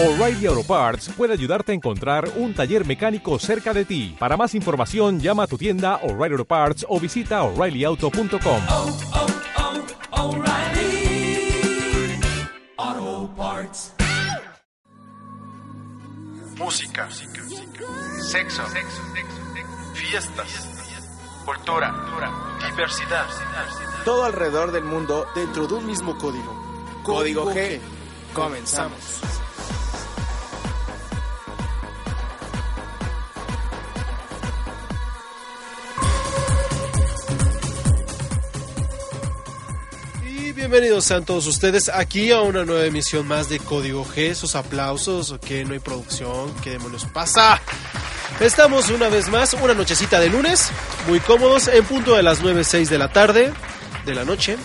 O'Reilly Auto Parts puede ayudarte a encontrar un taller mecánico cerca de ti. Para más información, llama a tu tienda O'Reilly Auto Parts o visita oreillyauto.com. oh, oh, O'Reilly Auto Parts. música, sexo, fiestas, cultura, diversidad. Todo alrededor del mundo dentro de un mismo código. Código G. Comenzamos. Bienvenidos sean todos ustedes aquí a una nueva emisión más de Código G. Esos aplausos, que no hay producción, qué demonios pasa. Estamos una vez más, una nochecita de lunes, muy cómodos, en punto de las 9.06 de la tarde, de la noche.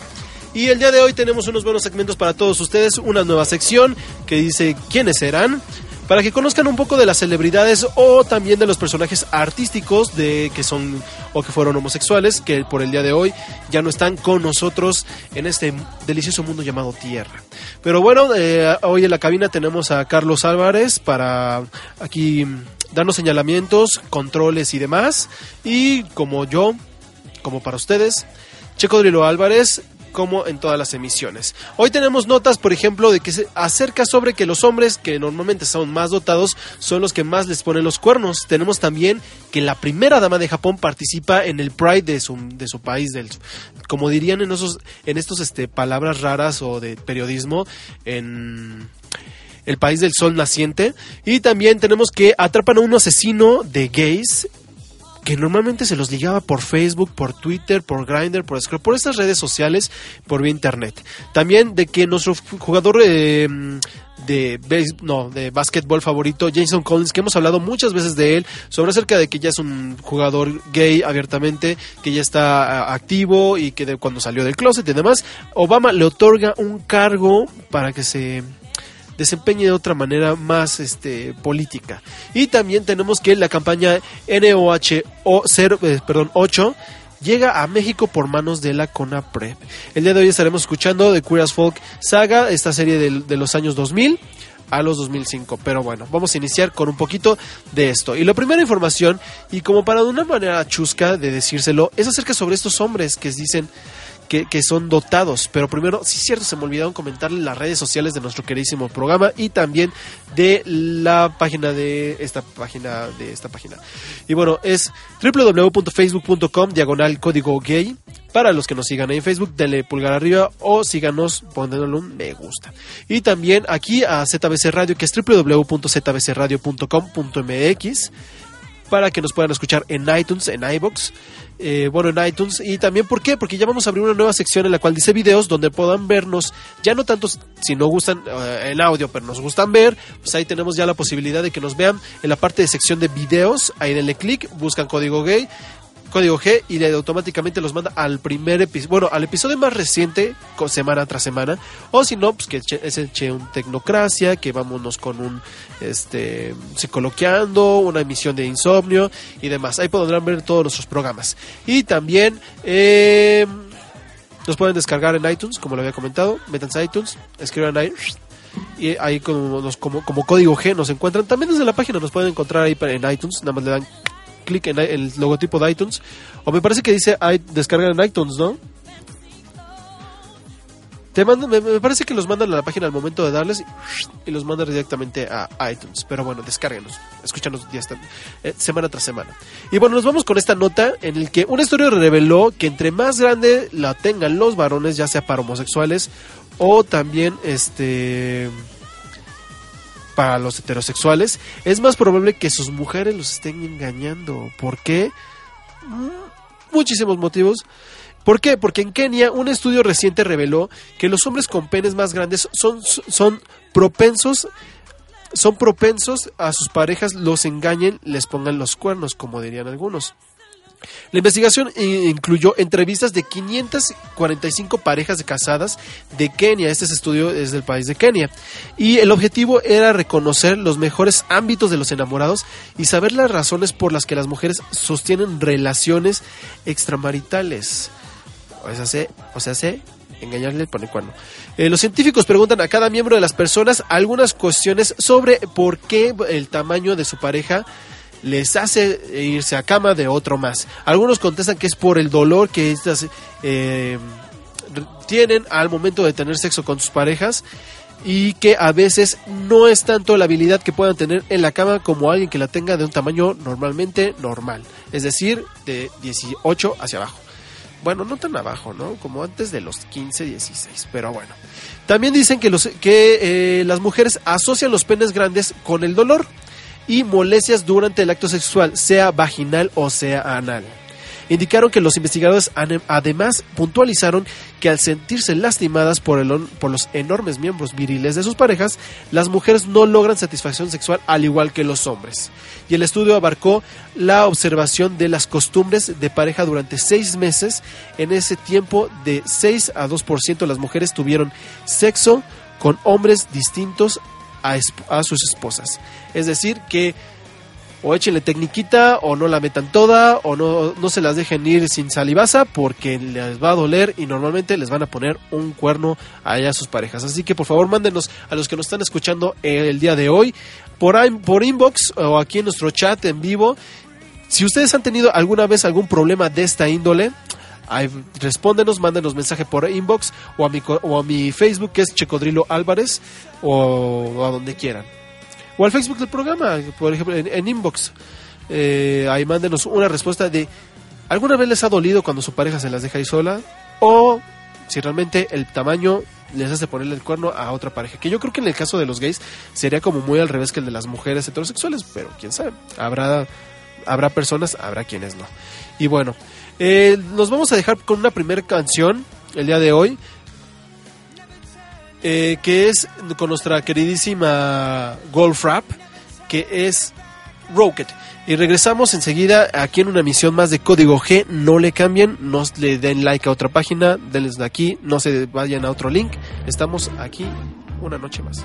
Y el día de hoy tenemos unos buenos segmentos para todos ustedes, una nueva sección que dice quiénes serán, para que conozcan un poco de las celebridades o también de los personajes artísticos de que son o que fueron homosexuales, que por el día de hoy ya no están con nosotros en este delicioso mundo llamado Tierra. Pero bueno, eh, hoy en la cabina tenemos a Carlos Álvarez para aquí darnos señalamientos, controles y demás. Y como yo, como para ustedes, Checo Drilo Álvarez, como en todas las emisiones. Hoy tenemos notas, por ejemplo, de que se acerca sobre que los hombres que normalmente son más dotados son los que más les ponen los cuernos. Tenemos también que la primera dama de Japón participa en el Pride de su, de su país, del, como dirían en esos, en estos este, palabras raras o de periodismo, en el país del sol naciente. Y también tenemos que atrapan a un asesino de gays que normalmente se los ligaba por Facebook, por Twitter, por Grindr, por Scrub, por estas redes sociales, por vía internet. También de que nuestro jugador eh, de no, de básquetbol favorito, Jason Collins, que hemos hablado muchas veces de él, sobre acerca de que ya es un jugador gay abiertamente, que ya está uh, activo y que de, cuando salió del closet y demás, Obama le otorga un cargo para que se desempeñe de otra manera más este, política. Y también tenemos que la campaña NOH 0, eh, 8 llega a México por manos de la CONAPREP. El día de hoy estaremos escuchando The Queer as Folk Saga, esta serie de, de los años 2000 a los 2005. Pero bueno, vamos a iniciar con un poquito de esto. Y la primera información, y como para de una manera chusca de decírselo, es acerca sobre estos hombres que dicen que, son dotados. Pero primero, sí es cierto, se me olvidaron comentarle las redes sociales de nuestro queridísimo programa y también de la página de esta página de esta página. Y bueno, es www.facebook.com diagonal código gay. Para los que nos sigan en Facebook, denle pulgar arriba o síganos poniéndole un me gusta. Y también aquí a ZBC Radio, que es www.zbcradio.com.mx para que nos puedan escuchar en iTunes, en iBox, eh, bueno, en iTunes. Y también, ¿por qué? Porque ya vamos a abrir una nueva sección en la cual dice videos donde puedan vernos, ya no tanto si no gustan eh, en audio, pero nos gustan ver, pues ahí tenemos ya la posibilidad de que nos vean en la parte de sección de videos. Ahí denle clic, buscan código gay código G y le automáticamente los manda al primer episodio, bueno, al episodio más reciente, semana tras semana, o si no, pues que es eche un Tecnocracia, que vámonos con un este psicoloqueando, una emisión de insomnio y demás. Ahí podrán ver todos nuestros programas. Y también eh, nos pueden descargar en iTunes, como lo había comentado, métanse a iTunes, escriban ahí y ahí como, como, como código G nos encuentran. También desde la página nos pueden encontrar ahí en iTunes, nada más le dan clic en el logotipo de iTunes. O me parece que dice descargar en iTunes, ¿no? Te mandan, me, parece que los mandan a la página al momento de darles y, los mandan directamente a iTunes. Pero bueno, descárguenlos, escúchanos día eh, semana tras semana. Y bueno, nos vamos con esta nota en el que un estudio reveló que entre más grande la tengan los varones, ya sea para homosexuales o también este para los heterosexuales, es más probable que sus mujeres los estén engañando. ¿Por qué? Muchísimos motivos. ¿Por qué? Porque en Kenia un estudio reciente reveló que los hombres con penes más grandes son, son propensos son propensos a sus parejas los engañen, les pongan los cuernos, como dirían algunos. La investigación incluyó entrevistas de 545 parejas de casadas de Kenia. Este estudio es del país de Kenia. Y el objetivo era reconocer los mejores ámbitos de los enamorados y saber las razones por las que las mujeres sostienen relaciones extramaritales. O sea, se, o sea, poner cuerno. Eh, los científicos preguntan a cada miembro de las personas algunas cuestiones sobre por qué el tamaño de su pareja les hace irse a cama de otro más. Algunos contestan que es por el dolor que estas eh, tienen al momento de tener sexo con sus parejas y que a veces no es tanto la habilidad que puedan tener en la cama como alguien que la tenga de un tamaño normalmente normal, es decir, de 18 hacia abajo. Bueno, no tan abajo, ¿no? Como antes de los 15, 16, pero bueno. También dicen que, los, que eh, las mujeres asocian los penes grandes con el dolor y molestias durante el acto sexual, sea vaginal o sea anal. Indicaron que los investigadores además puntualizaron que al sentirse lastimadas por, el por los enormes miembros viriles de sus parejas, las mujeres no logran satisfacción sexual al igual que los hombres. Y el estudio abarcó la observación de las costumbres de pareja durante seis meses. En ese tiempo, de 6 a 2% de las mujeres tuvieron sexo con hombres distintos a, sus esposas. Es decir, que o échenle tecniquita o no la metan toda o no, no se las dejen ir sin salivaza porque les va a doler y normalmente les van a poner un cuerno allá a sus parejas. Así que por favor mándenos a los que nos están escuchando el día de hoy por, por inbox o aquí en nuestro chat en vivo. Si ustedes han tenido alguna vez algún problema de esta índole, ahí respóndenos, mándenos mensaje por inbox o a mi, o a mi Facebook que es Checodrilo Álvarez o, a donde quieran o al Facebook del programa, por ejemplo, en, en inbox. Eh, ahí mándenos una respuesta de ¿alguna vez les ha dolido cuando su pareja se las deja ahí sola? O si realmente el tamaño les hace ponerle el cuerno a otra pareja. Que yo creo que en el caso de los gays sería como muy al revés que el de las mujeres heterosexuales, pero quién sabe. Habrá, habrá personas, habrá quienes no. Y bueno, eh, nos vamos a dejar con una primera canción el día de hoy eh, que es con nuestra queridísima Golf Rap, que es Rocket. Y regresamos enseguida aquí en una emisión más de Código G. No le cambien, no le den like a otra página, denles de aquí, no se vayan a otro link. Estamos aquí una noche más.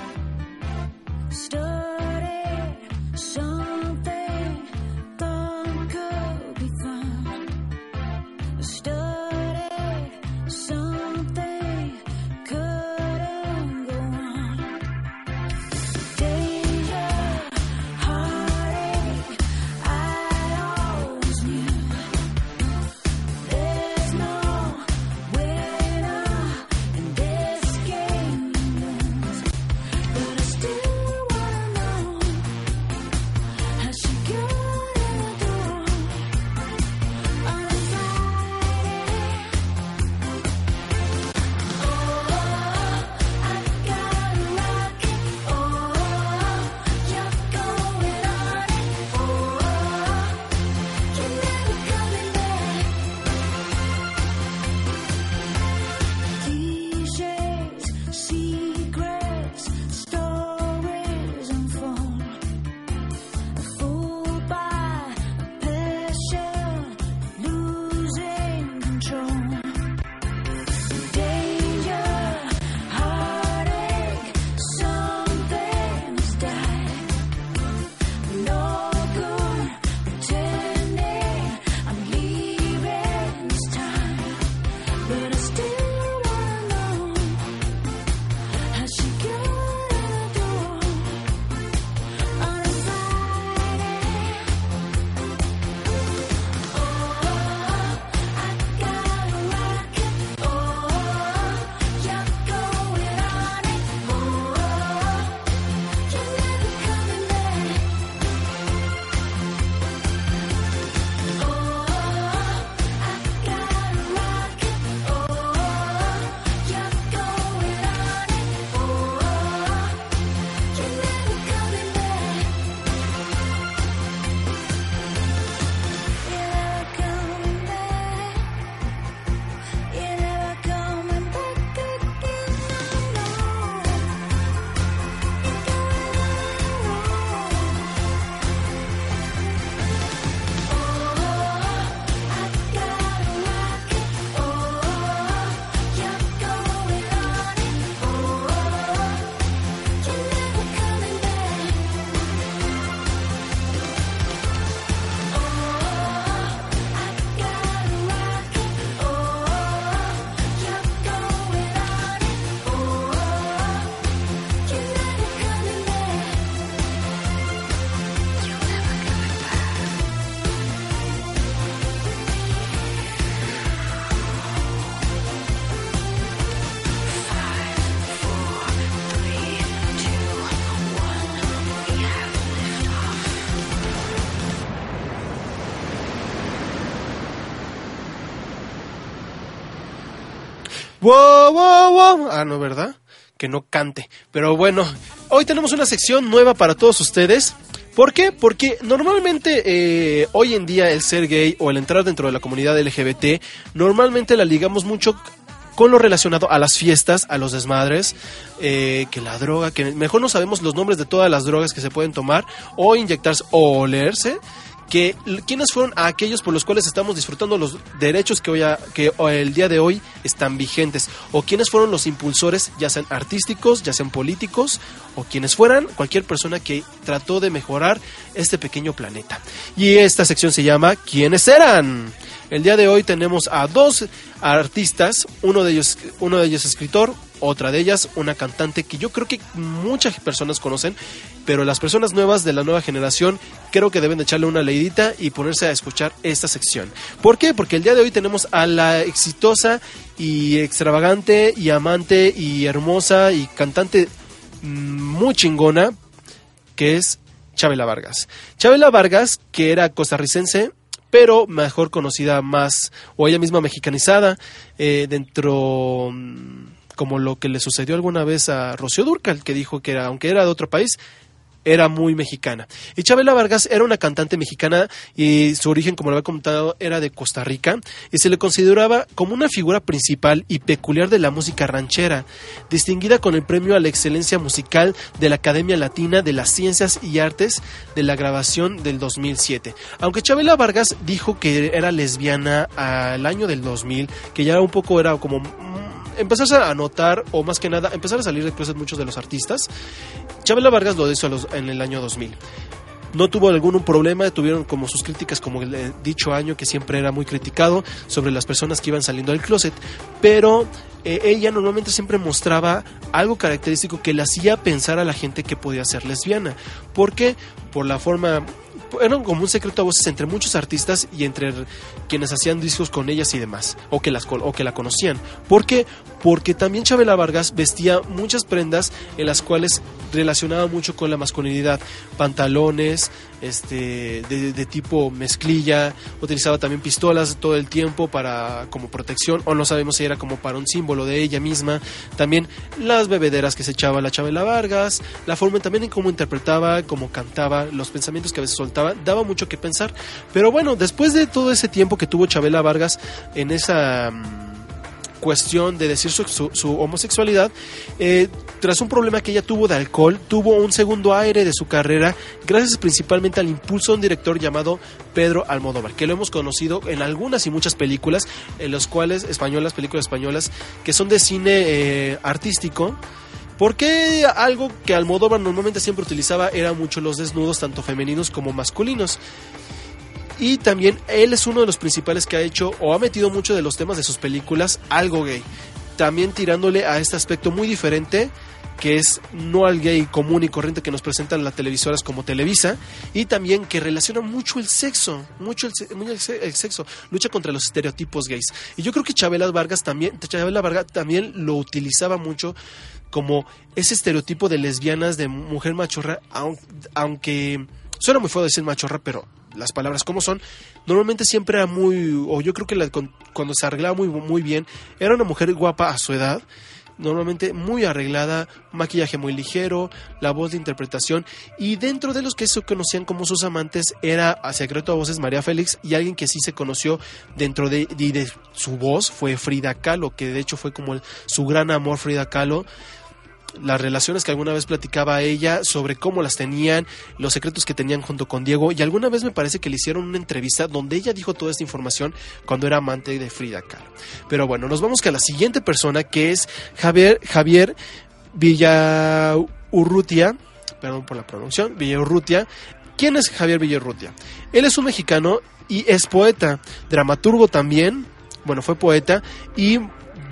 Wow, wow, wow. Ah, no, ¿verdad? Que no cante. Pero bueno, hoy tenemos una sección nueva para todos ustedes. ¿Por qué? Porque normalmente eh, hoy en día el ser gay o el entrar dentro de la comunidad LGBT, normalmente la ligamos mucho con lo relacionado a las fiestas, a los desmadres, eh, que la droga, que mejor no sabemos los nombres de todas las drogas que se pueden tomar o inyectarse o olerse. Que, ¿Quiénes fueron aquellos por los cuales estamos disfrutando los derechos que, hoy a- que el día de hoy están vigentes? ¿O quiénes fueron los impulsores, ya sean artísticos, ya sean políticos, o quienes fueran cualquier persona que trató de mejorar este pequeño planeta? Y esta sección se llama ¿Quiénes eran? El día de hoy tenemos a dos artistas, uno de ellos, uno de ellos escritor, otra de ellas una cantante que yo creo que muchas personas conocen, pero las personas nuevas de la nueva generación creo que deben de echarle una leidita y ponerse a escuchar esta sección. ¿Por qué? Porque el día de hoy tenemos a la exitosa y extravagante y amante y hermosa y cantante mm, muy chingona que es Chabela Vargas. Chabela Vargas, que era costarricense, pero mejor conocida más, o ella misma mexicanizada, eh, dentro mm, como lo que le sucedió alguna vez a Rocío Durcal, que dijo que era, aunque era de otro país, era muy mexicana. Y Chabela Vargas era una cantante mexicana y su origen, como lo había comentado, era de Costa Rica y se le consideraba como una figura principal y peculiar de la música ranchera, distinguida con el premio a la excelencia musical de la Academia Latina de las Ciencias y Artes de la grabación del 2007. Aunque Chabela Vargas dijo que era lesbiana al año del 2000, que ya un poco era como empezarse a notar o más que nada empezar a salir de closet muchos de los artistas. Chabela Vargas lo hizo en el año 2000. No tuvo algún problema, tuvieron como sus críticas, como el dicho año que siempre era muy criticado sobre las personas que iban saliendo del closet, pero eh, ella normalmente siempre mostraba algo característico que le hacía pensar a la gente que podía ser lesbiana. ¿Por qué? Por la forma era como un secreto a voces entre muchos artistas y entre quienes hacían discos con ellas y demás, o que, las, o que la conocían. ¿Por qué? Porque también Chabela Vargas vestía muchas prendas en las cuales relacionaba mucho con la masculinidad, pantalones, este, de, de tipo mezclilla, utilizaba también pistolas todo el tiempo para como protección, o no sabemos si era como para un símbolo de ella misma, también las bebederas que se echaba la Chabela Vargas, la forma también en cómo interpretaba, cómo cantaba, los pensamientos que a veces soltaba, daba mucho que pensar, pero bueno, después de todo ese tiempo que tuvo Chabela Vargas en esa... cuestión de decir su, su- homosexualidad, eh, tras un problema que ella tuvo de alcohol, tuvo un segundo aire de su carrera, gracias principalmente al impulso de un director llamado Pedro Almodóvar, que lo hemos conocido en algunas y muchas películas, en las cuales, españolas, películas españolas, que son de cine eh, artístico. Porque algo que Almodóvar normalmente siempre utilizaba era mucho los desnudos, tanto femeninos como masculinos. Y también él es uno de los principales que ha hecho o ha metido mucho de los temas de sus películas algo gay. También tirándole a este aspecto muy diferente que es no al gay común y corriente que nos presentan las televisoras como Televisa y también que relaciona mucho el sexo, mucho el, el se- el sexo, lucha contra los estereotipos gays. Y yo creo que Chabela Vargas también, Chabela Vargas también lo utilizaba mucho como ese estereotipo de lesbianas, de mujer machorra, aun- aunque suena muy feo decir machorra, pero las palabras como son, normalmente siempre era muy, o yo creo que la- cuando se arreglaba muy, muy bien, era una mujer guapa a su edad, normalmente muy arreglada, maquillaje muy ligero, la voz de interpretación, y dentro de los que se conocían como sus amantes era a secreto a voces María Félix y alguien que sí se conoció dentro de, de su voz fue Frida Kahlo, que de hecho fue como el- su gran amor Frida Kahlo las relaciones que alguna vez platicaba ella sobre cómo las tenían, los secretos que tenían junto con Diego y alguna vez me parece que le hicieron una entrevista donde ella dijo toda esta información cuando era amante de Frida Kahlo. Pero bueno, nos vamos a la siguiente persona que es Javier Javier Villaurrutia, perdón por la pronunciación, Villaurrutia. ¿Quién es Javier Villaurrutia? Él es un mexicano y es poeta, dramaturgo también, bueno, fue poeta y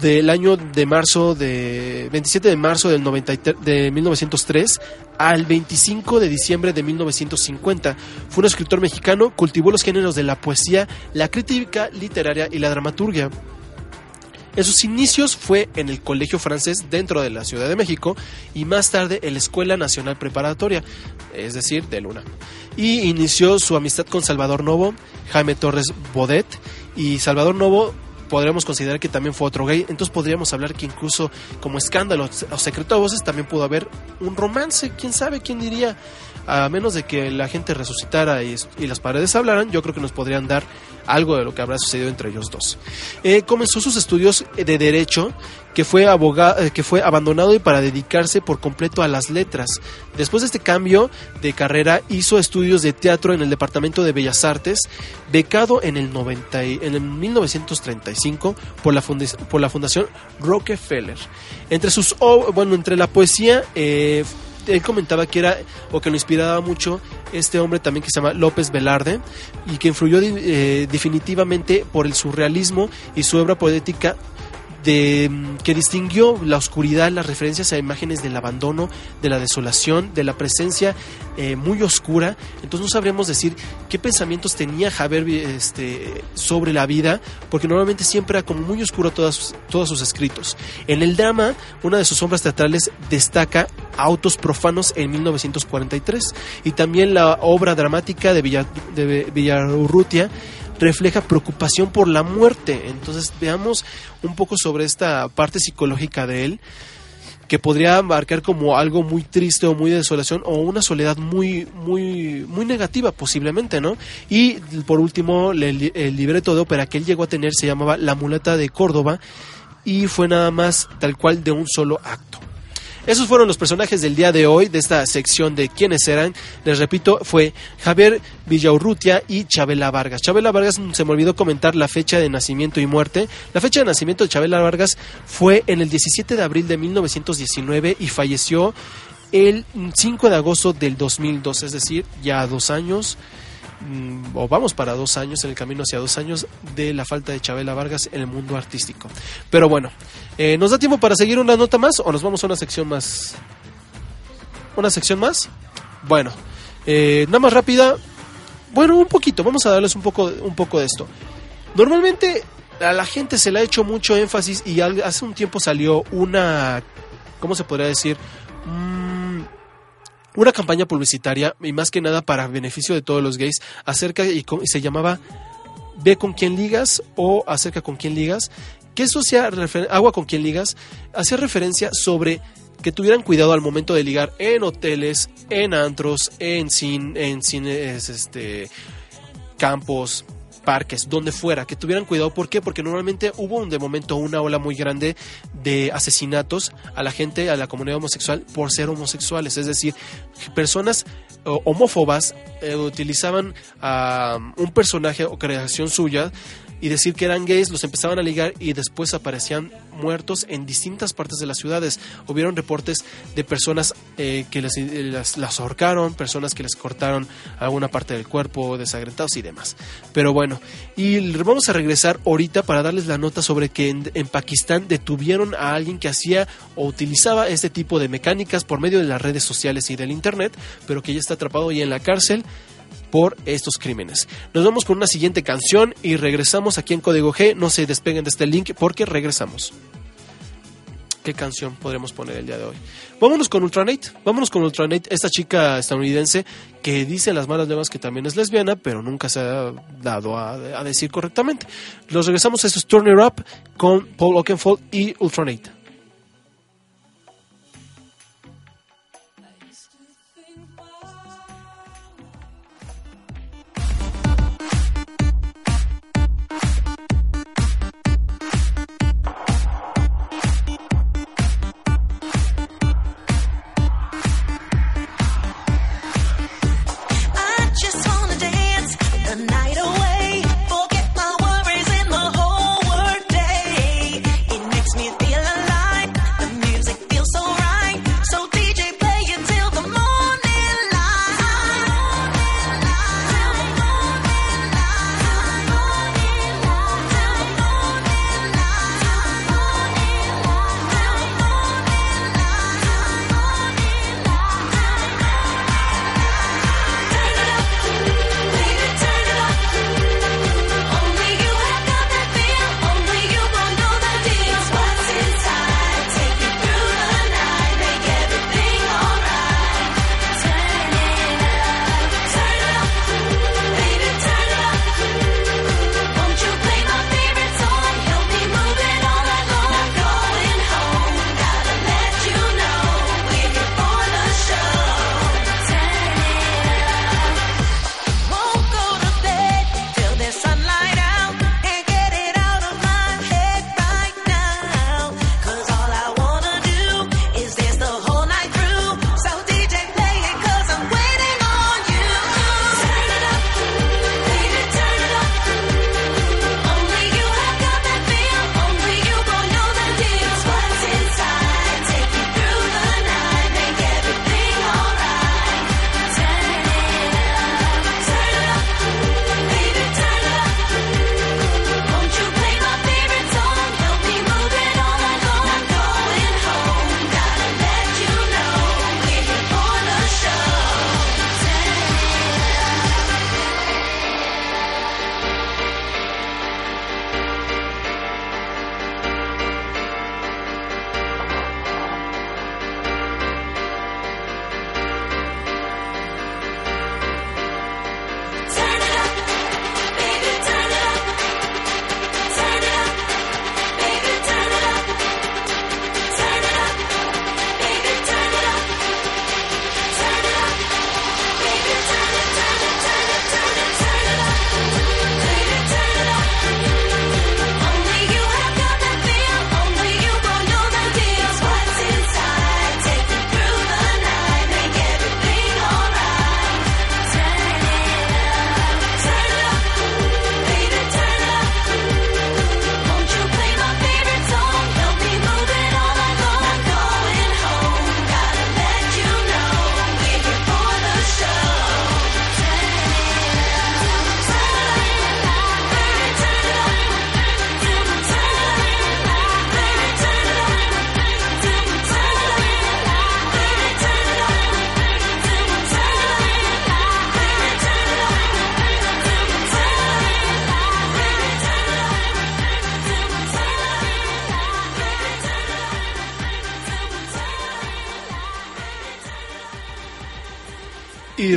del año de marzo de 27 de marzo del 93 de 1903 al 25 de diciembre de 1950. Fue un escritor mexicano, cultivó los géneros de la poesía, la crítica literaria y la dramaturgia. En sus inicios fue en el Colegio Francés dentro de la Ciudad de México y más tarde en la Escuela Nacional Preparatoria, es decir, de Luna. Y inició su amistad con Salvador Novo, Jaime Torres Bodet y Salvador Novo podríamos considerar que también fue otro gay. Entonces podríamos hablar que incluso como escándalo o secreto a voces también pudo haber un romance. ¿Quién sabe? ¿Quién diría? A menos de que la gente resucitara y, y las paredes hablaran, yo creo que nos podrían dar algo de lo que habrá sucedido entre ellos dos. Eh, comenzó sus estudios de derecho, que fue abogado, que fue abandonado y para dedicarse por completo a las letras. Después de este cambio de carrera hizo estudios de teatro en el Departamento de Bellas Artes, becado en el 90 y- en el 1935 por la por la Fundación Rockefeller. Entre sus bueno, entre la poesía eh, él comentaba que era o que lo inspiraba mucho este hombre también que se llama López Velarde y que influyó eh, definitivamente por el surrealismo y su obra poética de, mm, que distinguió la oscuridad, las referencias a imágenes del abandono, de la desolación, de la presencia eh, muy oscura. Entonces no sabríamos decir qué pensamientos tenía vi- este, sobre la vida, porque normalmente siempre era como muy oscuro todas todos sus escritos. En el drama, una de sus obras teatrales destaca Autos Profanos en 1943 y también la obra dramática de, de Villarurrutia refleja preocupación por la muerte. Entonces veamos un poco sobre esta parte psicológica de él que podría marcar como algo muy triste o muy de desolación o una soledad muy muy muy negativa posiblemente, ¿no? Y por último el, el libreto de ópera que él llegó a tener se llamaba La muleta de Córdoba y fue nada más tal cual de un solo acto. Esos fueron los personajes del día de hoy, de esta sección de quiénes eran. Les repito, fue Javier Villaurrutia y Chabela Vargas. Chabela Vargas, mm, se me olvidó comentar la fecha de nacimiento y muerte. La fecha de nacimiento de Chabela Vargas fue en el 17 de abril de 1919 y falleció el mm, 5 de agosto del 2002, es decir, ya dos años o vamos para dos años en el camino hacia dos años de la falta de Chabela Vargas en el mundo artístico. Pero bueno, eh, ¿nos da tiempo para seguir una nota más o nos vamos a una sección más? ¿Una sección más? Bueno, eh, nada más rápida. Bueno, un poquito, vamos a darles un poco, un poco de esto. Normalmente a la gente se le ha hecho mucho énfasis y hace un tiempo salió una, ¿cómo se podría decir? Mm, una campaña publicitaria y más que nada para beneficio de todos los gays acerca y, co- y se llamaba ve con quién ligas o acerca con quién ligas que eso agua con quién ligas hacía referencia sobre que tuvieran cuidado al momento de ligar en hoteles en antros en cin, en cines este campos parques, donde fuera, que tuvieran cuidado. ¿Por qué? Porque normalmente hubo de momento una ola muy grande de asesinatos a la gente, a la comunidad homosexual, por ser homosexuales. Es decir, personas o- homófobas eh, utilizaban a un personaje o creación suya y decir que eran gays, los empezaban a ligar y después aparecían muertos en distintas partes de las ciudades. Hubieron reportes de personas eh, que les, eh, las, ahorcaron, personas que les cortaron alguna parte del cuerpo, desagrentados y demás. Pero bueno, y vamos a regresar ahorita para darles la nota sobre que en, en Pakistán detuvieron a alguien que hacía o utilizaba este tipo de mecánicas por medio de las redes sociales y del internet, pero que ya está atrapado y en la cárcel por estos crímenes. Nos vamos con una siguiente canción y regresamos aquí en Código G. No se despeguen de este link porque regresamos. ¿Qué canción podremos poner el día de hoy? Vámonos con Ultranate. Vámonos con Ultranate, esta chica estadounidense que dice las malas lenguas que también es lesbiana, pero nunca se ha dado a, decir correctamente. Los regresamos a estos Turn It Up con Paul Oakenfold y Ultranate.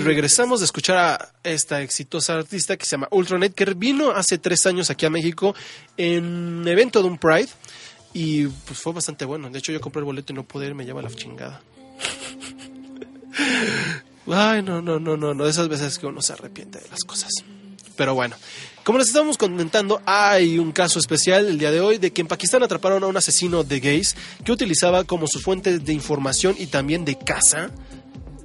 Regresamos de escuchar a esta exitosa artista que se llama Ultranet, que vino hace tres años aquí a México en evento de un Pride. Y pues fue bastante bueno. De hecho, yo compré el boleto y no pude ir, me lleva la chingada. Ay, no, no, no, no, no. De esas veces que uno se arrepiente de las cosas. Pero bueno, como les estábamos comentando, hay un caso especial el día de hoy de que en Pakistán atraparon a un asesino de gays que utilizaba como su fuente de información y también de caza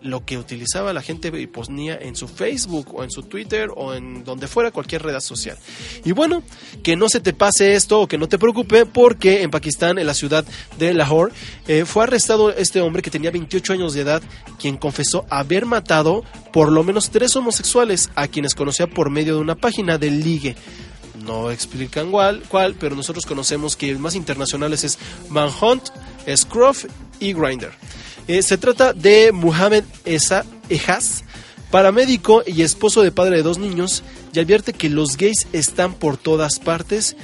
lo que utilizaba la gente y ponía en su Facebook o en su Twitter o en donde fuera cualquier red social. Y bueno, que no se te pase esto o que no te preocupe porque en Pakistán, en la ciudad de Lahore, eh, fue arrestado este hombre que tenía 28 años de edad, quien confesó haber matado por lo menos tres homosexuales a quienes conocía por medio de una página de ligue. No explican cuál, cuál, pero nosotros conocemos que el más internacionales es Manhunt, Scruff y Grinder. Eh, se trata de Muhammad Esa Ejas, paramédico y esposo de padre de dos niños, y advierte que los gays están por todas partes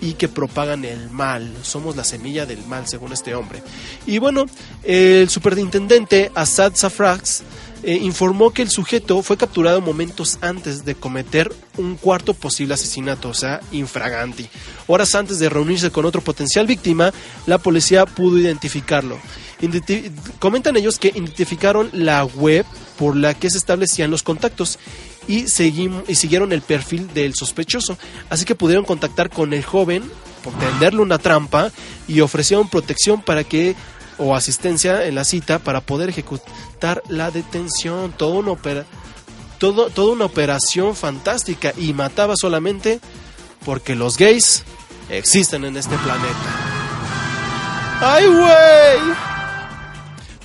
y que propagan el mal. Somos la semilla del mal, según este hombre. Y bueno, el superintendente Assad Safrax eh, informó que el sujeto fue capturado momentos antes de cometer un cuarto posible asesinato, o sea, infraganti. Horas antes de reunirse con otro potencial víctima, la policía pudo identificarlo. Identi- comentan ellos que identificaron la web por la que se establecían los contactos y, y siguieron el perfil del sospechoso. Así que pudieron contactar con el joven, por tenderle una trampa y ofrecieron protección para que o asistencia en la cita para poder ejecutar la detención. Todo una opera, todo, toda una operación fantástica y mataba solamente porque los gays existen en este planeta. ¡Ay, güey!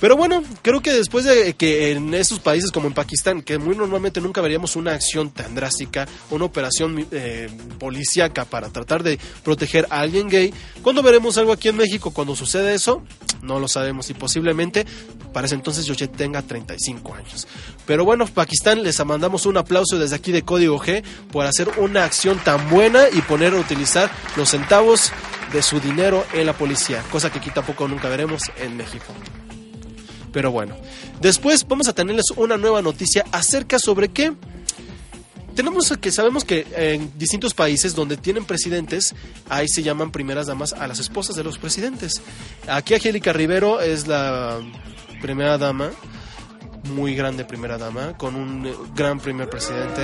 Pero bueno, creo que después de que en estos países como en Pakistán, que muy normalmente nunca veríamos una acción tan drástica, una operación eh, policíaca para tratar de proteger a alguien gay, ¿cuándo veremos algo aquí en México? Cuando sucede eso, no lo sabemos y posiblemente para ese entonces yo ya tenga 35 años. Pero bueno, Pakistán, les mandamos un aplauso desde aquí de Código G por hacer una acción tan buena y poner a utilizar los centavos de su dinero en la policía, cosa que aquí tampoco nunca veremos en México. Pero bueno, después vamos a tenerles una nueva noticia acerca sobre qué. Tenemos que sabemos que en distintos países donde tienen presidentes, ahí se llaman primeras damas a las esposas de los presidentes. Aquí Angélica Rivero es la primera dama, muy grande primera dama, con un gran primer presidente,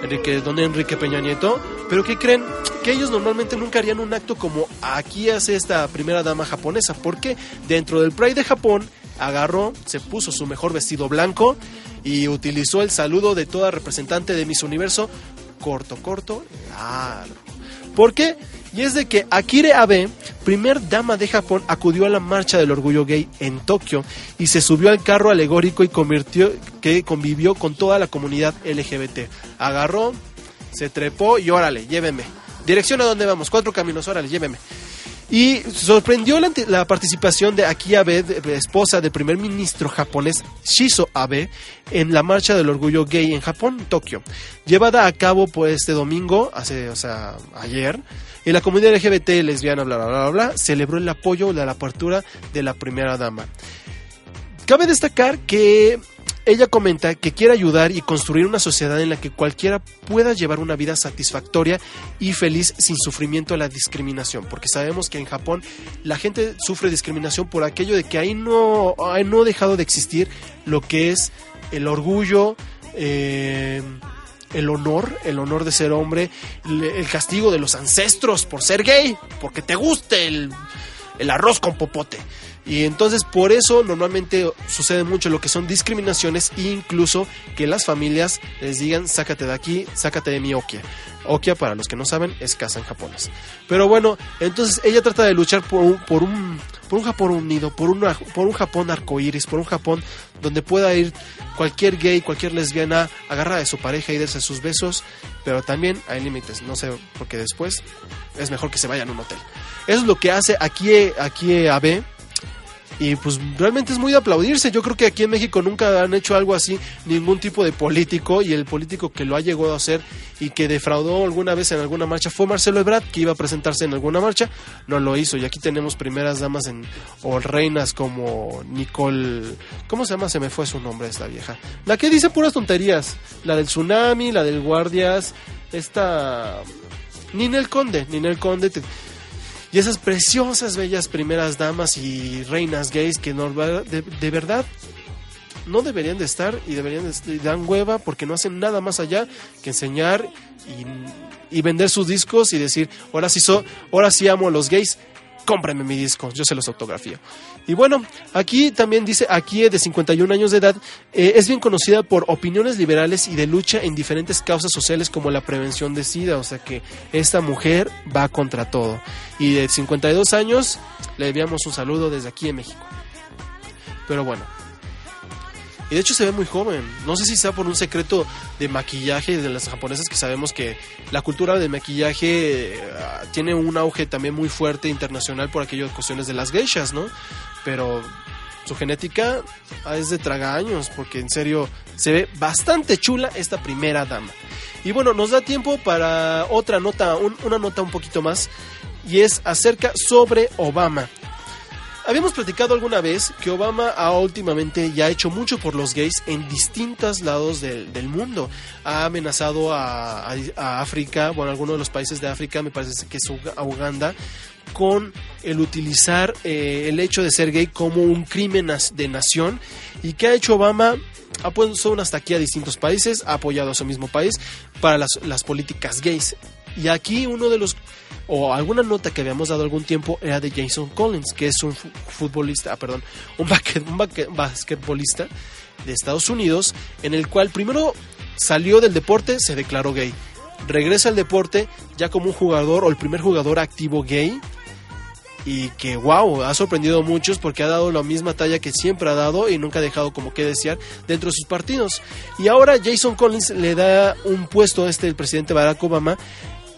Enrique, don Enrique Peña Nieto. Pero ¿qué creen? Que ellos normalmente nunca harían un acto como aquí hace esta primera dama japonesa, porque dentro del Pride de Japón agarró, se puso su mejor vestido blanco y utilizó el saludo de toda representante de Miss Universo, corto, corto, largo. ¿Por qué? Y es de que Akire Abe, primer dama de Japón, acudió a la marcha del orgullo gay en Tokio y se subió al carro alegórico y convirtió, que convivió con toda la comunidad LGBT. Agarró, se trepó y órale, lléveme. Dirección a dónde vamos, cuatro caminos, órale, lléveme. Y sorprendió la, participación de Aki Abe, esposa del primer ministro japonés Shizo Abe, en la marcha del orgullo gay en Japón, Tokio, llevada a cabo pues este domingo, hace, o sea, ayer. Y la comunidad LGBT lesbiana, bla, bla, bla, bla, celebró el apoyo de la apertura de la primera dama. Cabe destacar que ella comenta que quiere ayudar y construir una sociedad en la que cualquiera pueda llevar una vida satisfactoria y feliz sin sufrimiento a la discriminación, porque sabemos que en Japón la gente sufre discriminación por aquello de que ahí no, ahí no ha dejado de existir lo que es el orgullo, eh, el honor, el honor de ser hombre, el, castigo de los ancestros por ser gay, porque te guste el, el arroz con popote. Y entonces por eso normalmente sucede mucho lo que son discriminaciones e incluso que las familias les digan sácate de aquí, sácate de mi Okia. Okia, para los que no saben, es casa en japonés. Pero bueno, entonces ella trata de luchar por un, por un, por un Japón unido, por, una, por un Japón arcoíris, por un Japón donde pueda ir cualquier gay, cualquier lesbiana, agarra de su pareja y darse sus besos, pero también hay límites, no sé, porque después es mejor que se vayan a un hotel. Eso es lo que hace aquí, aquí AB y pues realmente es muy de aplaudirse. Yo creo que aquí en México nunca han hecho algo así ningún tipo de político y el político que lo ha llegado a hacer y que defraudó alguna vez en alguna marcha fue Marcelo Ebrard, que iba a presentarse en alguna marcha, no lo hizo y aquí tenemos primeras damas en o reinas como Nicole, ¿cómo se llama? Se me fue su nombre esta vieja. La que dice puras tonterías, la del tsunami, la del guardias, esta Ninel Conde, Ninel Conde y esas preciosas, bellas primeras damas y reinas gays que no- de, verdad no deberían de estar y deberían de dan hueva porque no hacen nada más allá que enseñar y, y vender sus discos y decir, ahora sí, so, ahora sí amo a los gays, cómprenme mi disco, yo se los autografío. Y bueno, aquí también dice, aquí de 51 años de edad, eh, es bien conocida por opiniones liberales y de lucha en diferentes causas sociales como la prevención de SIDA, o sea que esta mujer va contra todo. Y de 52 años, le enviamos un saludo desde aquí en México. Pero bueno. Y de hecho se ve muy joven. No sé si sea por un secreto de maquillaje de las japonesas que sabemos que la cultura de maquillaje eh, tiene un auge también muy fuerte internacional por aquellas cuestiones de las geishas, ¿no? Pero su genética ah, es de tragaños porque en serio se ve bastante chula esta primera dama. Y bueno, nos da tiempo para otra nota, un- una nota un poquito más y es acerca sobre Obama. Habíamos platicado alguna vez que Obama ha últimamente ya hecho mucho por los gays en distintos lados del, del mundo. Ha amenazado a, África, bueno, algunos de los países de África, me parece que es Uganda, con el utilizar eh, el hecho de ser gay como un crimen de nación. ¿Y qué ha hecho Obama? Ha puesto hasta aquí a distintos países, ha apoyado a su mismo país para las, las políticas gays. Y aquí uno de los o alguna nota que habíamos dado algún tiempo era de Jason Collins, que es un fu- futbolista, ah, perdón, un, basquet- un basque- basquetbolista de Estados Unidos, en el cual primero salió del deporte, se declaró gay. Regresa al deporte ya como un jugador o el primer jugador activo gay. Y que, wow, ha sorprendido a muchos porque ha dado la misma talla que siempre ha dado y nunca ha dejado como que desear dentro de sus partidos. Y ahora Jason Collins le da un puesto a este el presidente Barack Obama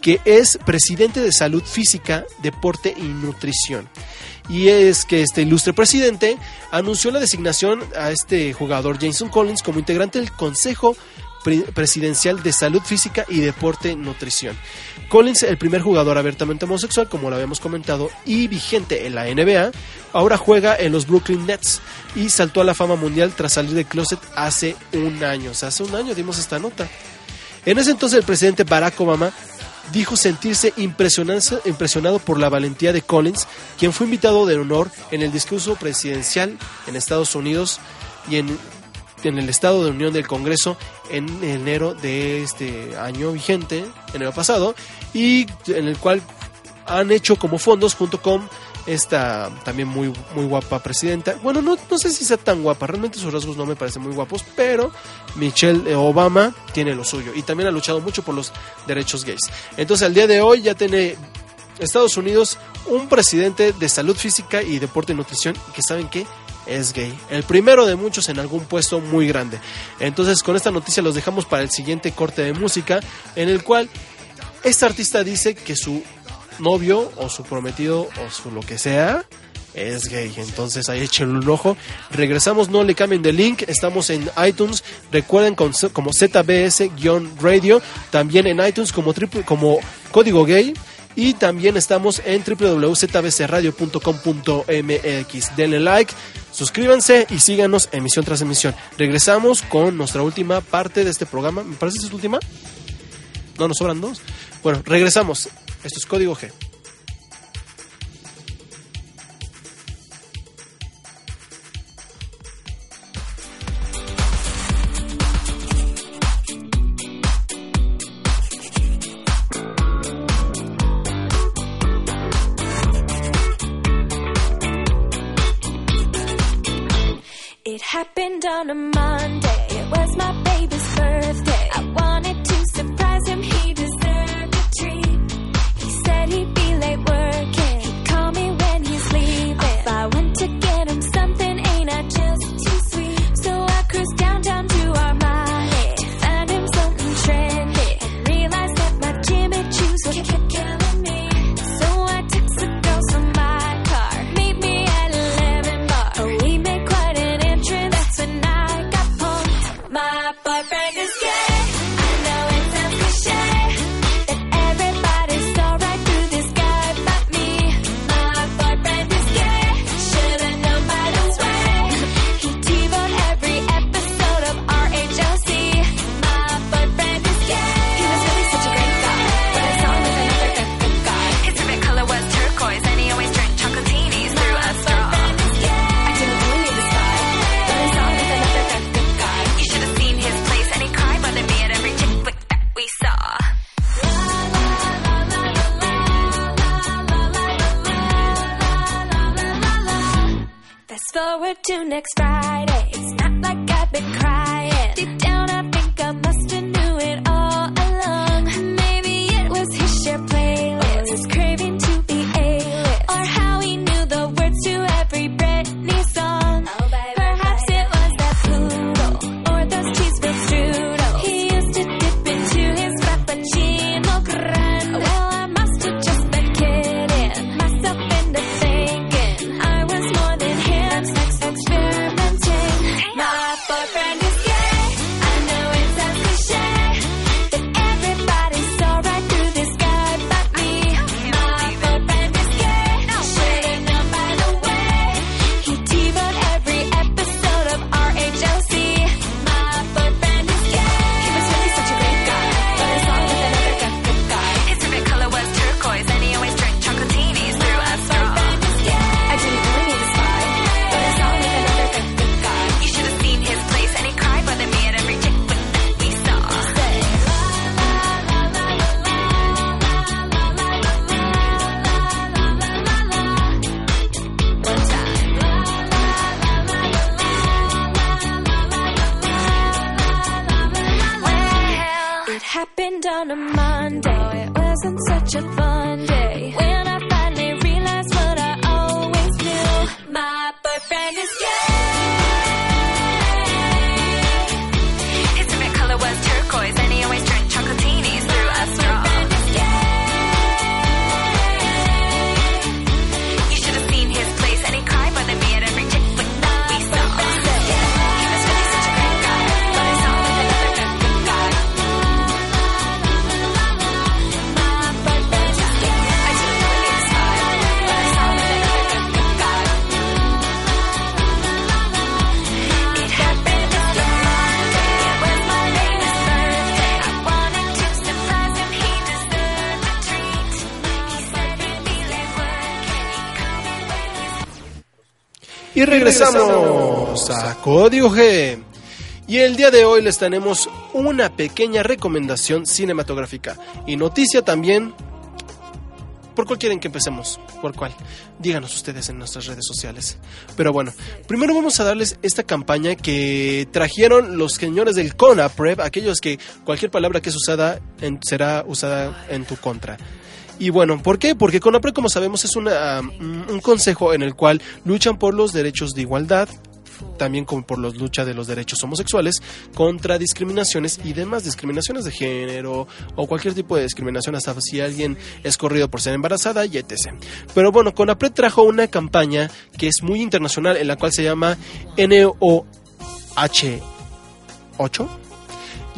que es presidente de salud física, deporte y nutrición. Y es que este ilustre presidente anunció la designación a este jugador Jason Collins como integrante del Consejo Pre- Presidencial de Salud Física y Deporte Nutrición. Collins, el primer jugador abiertamente homosexual, como lo habíamos comentado, y vigente en la NBA, ahora juega en los Brooklyn Nets y saltó a la fama mundial tras salir del closet hace un año. O sea, hace un año dimos esta nota. En ese entonces el presidente Barack Obama dijo sentirse impresionado por la valentía de Collins, quien fue invitado de honor en el discurso presidencial en Estados Unidos y en, en el Estado de Unión del Congreso en enero de este año vigente, enero pasado, y en el cual han hecho como fondos junto con esta también muy, muy guapa presidenta. Bueno, no, no sé si sea tan guapa, realmente sus rasgos no me parecen muy guapos, pero Michelle Obama tiene lo suyo y también ha luchado mucho por los derechos gays. Entonces, al día de hoy ya tiene Estados Unidos un presidente de salud física y deporte y nutrición que saben que es gay. El primero de muchos en algún puesto muy grande. Entonces, con esta noticia los dejamos para el siguiente corte de música en el cual este artista dice que su novio o su prometido o su lo que sea es gay. Entonces ahí échenle un ojo. Regresamos, no le cambien de link. Estamos en iTunes. Recuerden con- como ZBS-radio. También en iTunes como, triple- como código gay. Y también estamos en www.zbcradio.com.mx. Denle like, suscríbanse y síganos emisión tras emisión. Regresamos con nuestra última parte de este programa. ¿Me parece que es la última? No, nos sobran dos. Bueno, regresamos. Esto es Código G. It happened on a Monday. It was my baby's birthday. Regresamos a Código G. Y el día de hoy les tenemos una pequeña recomendación cinematográfica y noticia también. ¿Por cuál quieren que empecemos? ¿Por cuál? Díganos ustedes en nuestras redes sociales. Pero bueno, primero vamos a darles esta campaña que trajeron los señores del CONAPREP, aquellos que cualquier palabra que es usada en- será usada en tu contra. Y bueno, ¿por qué? Porque CONAPREP, como sabemos, es una, um, un consejo en el cual luchan por los derechos de igualdad, también como por la lucha de los derechos homosexuales, contra discriminaciones y demás discriminaciones de género o cualquier tipo de discriminación, hasta si alguien es corrido por ser embarazada y etc. Pero bueno, CONAPRED trajo una campaña que es muy internacional en la cual se llama NOH8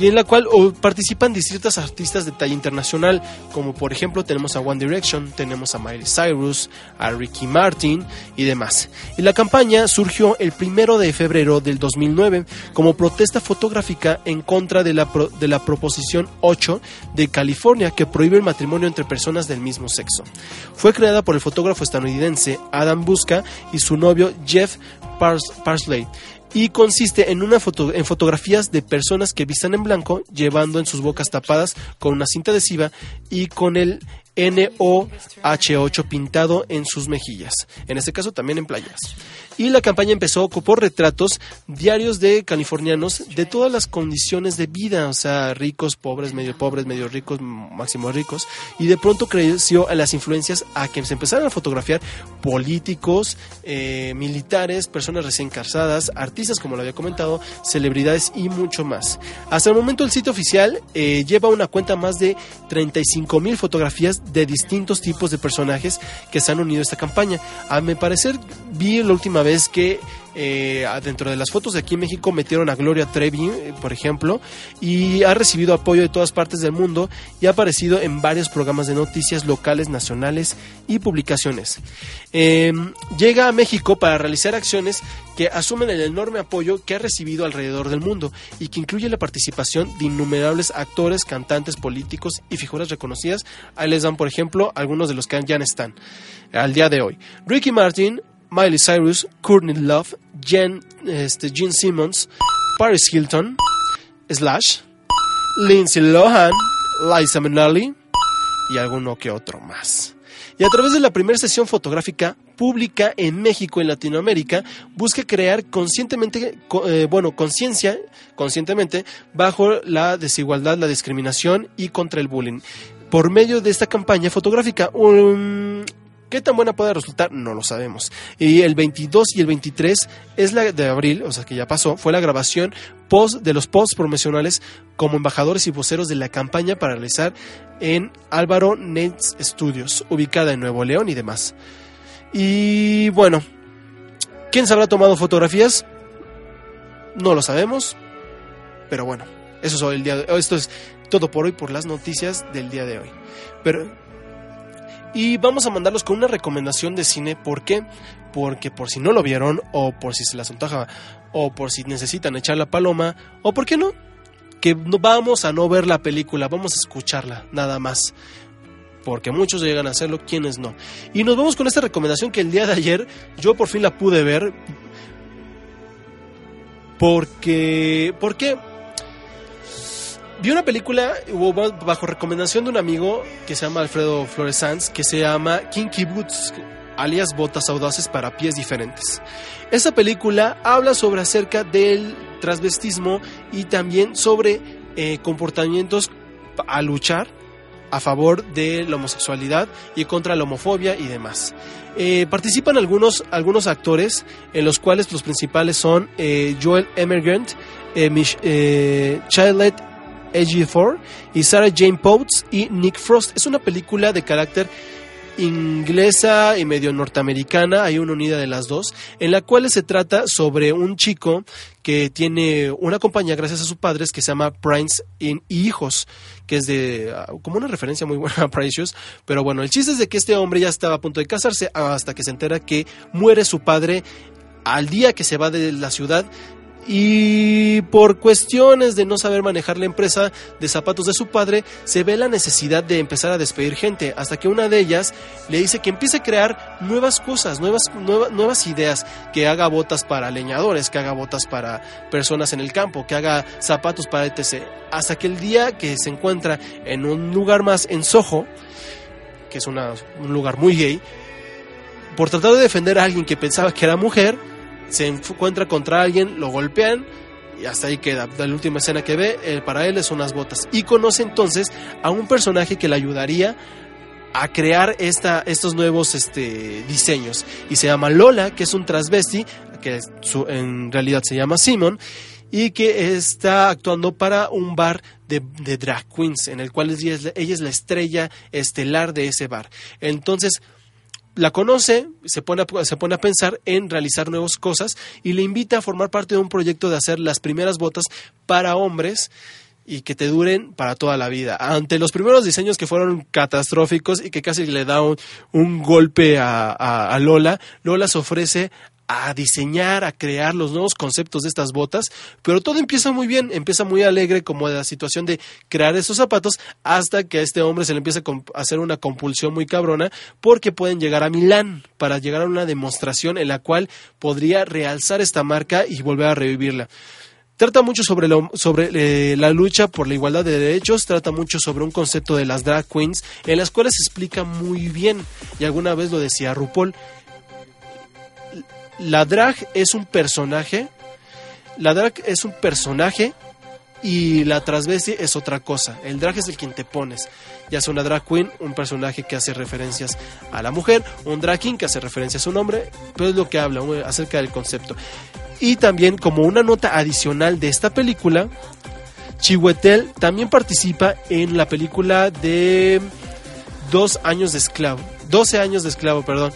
y en la cual participan distintos artistas de talla internacional, como por ejemplo tenemos a One Direction, tenemos a Miley Cyrus, a Ricky Martin y demás. Y la campaña surgió el primero de febrero del 2009 como protesta fotográfica en contra de la, pro- de la Proposición 8 de California que prohíbe el matrimonio entre personas del mismo sexo. Fue creada por el fotógrafo estadounidense Adam Busca y su novio Jeff Pars- Parsley y consiste en una foto en fotografías de personas que vistan en blanco llevando en sus bocas tapadas con una cinta adhesiva y con el NOH8 pintado en sus mejillas, en este caso también en playas. Y la campaña empezó por retratos diarios de californianos de todas las condiciones de vida, o sea, ricos, pobres, medio pobres, medio ricos, máximo ricos, y de pronto creció a las influencias a que se empezaron a fotografiar políticos, eh, militares, personas recién casadas, artistas, como lo había comentado, celebridades y mucho más. Hasta el momento el sitio oficial eh, lleva una cuenta más de 35 mil fotografías de distintos tipos de personajes que se han unido a esta campaña. A mi parecer vi la última vez que eh, dentro de las fotos de aquí en México metieron a Gloria Trevi, eh, por ejemplo, y ha recibido apoyo de todas partes del mundo y ha aparecido en varios programas de noticias locales, nacionales y publicaciones. Eh, llega a México para realizar acciones que asumen el enorme apoyo que ha recibido alrededor del mundo y que incluye la participación de innumerables actores, cantantes, políticos y figuras reconocidas. Ahí les dan, por ejemplo, algunos de los que ya están al día de hoy. Ricky Martin, Miley Cyrus, Courtney Love, Jen, este, Gene Simmons, Paris Hilton, Slash, Lindsay Lohan, Liza Minnelli y alguno que otro más. Y a través de la primera sesión fotográfica pública en México y Latinoamérica, busca crear conscientemente, co- eh, bueno, conciencia, conscientemente, bajo la desigualdad, la discriminación y contra el bullying. Por medio de esta campaña fotográfica, um, ¿Qué tan buena puede resultar? No lo sabemos. Y el 22 y el 23 es la de abril, o sea que ya pasó, fue la grabación post de los posts promocionales como embajadores y voceros de la campaña para realizar en Álvaro Nets Studios, ubicada en Nuevo León y demás. Y bueno, ¿quién se habrá tomado fotografías? No lo sabemos, pero bueno, eso es el día de, esto es todo por hoy por las noticias del día de hoy. Pero y vamos a mandarlos con una recomendación de cine. ¿Por qué? Porque por si no lo vieron, o por si se les antoja, o por si necesitan echar la paloma, o por qué no, que no vamos a no ver la película, vamos a escucharla, nada más. Porque muchos llegan a hacerlo, quienes no. Y nos vamos con esta recomendación que el día de ayer yo por fin la pude ver. Porque. ¿Por qué? Vi una película bajo recomendación de un amigo que se llama Alfredo Flores Sanz, que se llama Kinky Boots, alias Botas Audaces para Pies Diferentes. Esta película habla sobre acerca del transvestismo y también sobre eh, comportamientos a luchar a favor de la homosexualidad y contra la homofobia y demás. Eh, participan algunos, algunos actores, en los cuales los principales son eh, Joel Emergent, eh, Mich AG4 y Sarah Jane Potts y Nick Frost. Es una película de carácter inglesa y medio norteamericana, hay una unida de las dos, en la cual se trata sobre un chico que tiene una compañía gracias a sus padres que se llama Prince y Hijos, que es de uh, como una referencia muy buena a Precious, pero bueno, el chiste es de que este hombre ya estaba a punto de casarse hasta que se entera que muere su padre al día que se va de la ciudad y por cuestiones de no saber manejar la empresa de zapatos de su padre, se ve la necesidad de empezar a despedir gente, hasta que una de ellas le dice que empiece a crear nuevas cosas, nuevas, nuevas, ideas, que haga botas para leñadores, que haga botas para personas en el campo, que haga zapatos para etc. Hasta que el día que se encuentra en un lugar más en Soho, que es una, un lugar muy gay, por tratar de defender a alguien que pensaba que era mujer, se encuentra contra alguien, lo golpean y hasta ahí queda. La última escena que ve eh, para él es unas botas. Y conoce entonces a un personaje que le ayudaría a crear esta, estos nuevos este, diseños. Y se llama Lola, que es un transvesti, que en realidad se llama Simon, y que está actuando para un bar de, drag queens, en el cual ella es, la, ella es la estrella estelar de ese bar. Entonces, la conoce, se pone, a, se pone a pensar en realizar nuevas cosas y le invita a formar parte de un proyecto de hacer las primeras botas para hombres y que te duren para toda la vida. Ante los primeros diseños que fueron catastróficos y que casi le da un, golpe a, a, a Lola, Lola se ofrece a diseñar, a crear los nuevos conceptos de estas botas, pero todo empieza muy bien, empieza muy alegre como la situación de crear esos zapatos hasta que a este hombre se le empieza a hacer una compulsión muy cabrona porque pueden llegar a Milán para llegar a una demostración en la cual podría realzar esta marca y volver a revivirla. Trata mucho sobre, lo, sobre eh, la lucha por la igualdad de derechos, trata mucho sobre un concepto de las drag queens, en las cuales se explica muy bien, y alguna vez lo decía RuPaul, la drag es un personaje, la drag es un personaje y la transvesti es otra cosa. El drag es el quien te pones. Ya sea una drag queen, un personaje que hace referencias a la mujer, un drag king que hace referencia a su nombre, pero es lo que habla acerca del concepto. Y también como una nota adicional de esta película, Chihuetel también participa en la película de Dos años de esclavo, 12 años de esclavo, perdón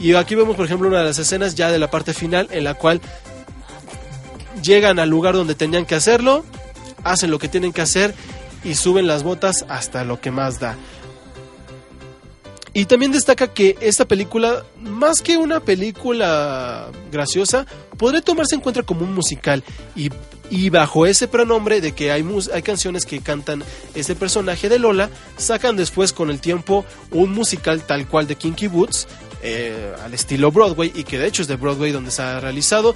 Y aquí vemos, por ejemplo, una de las escenas ya de la parte final en la cual llegan al lugar donde tenían que hacerlo, hacen lo que tienen que hacer y suben las botas hasta lo que más da. Y también destaca que esta película, más que una película graciosa, podría tomarse en cuenta como un musical. Y, y bajo ese pronombre de que hay, mus- hay canciones que cantan este personaje de Lola, sacan después con el tiempo un musical tal cual de Kinky Boots. Eh, al estilo Broadway y que de hecho es de Broadway donde se ha realizado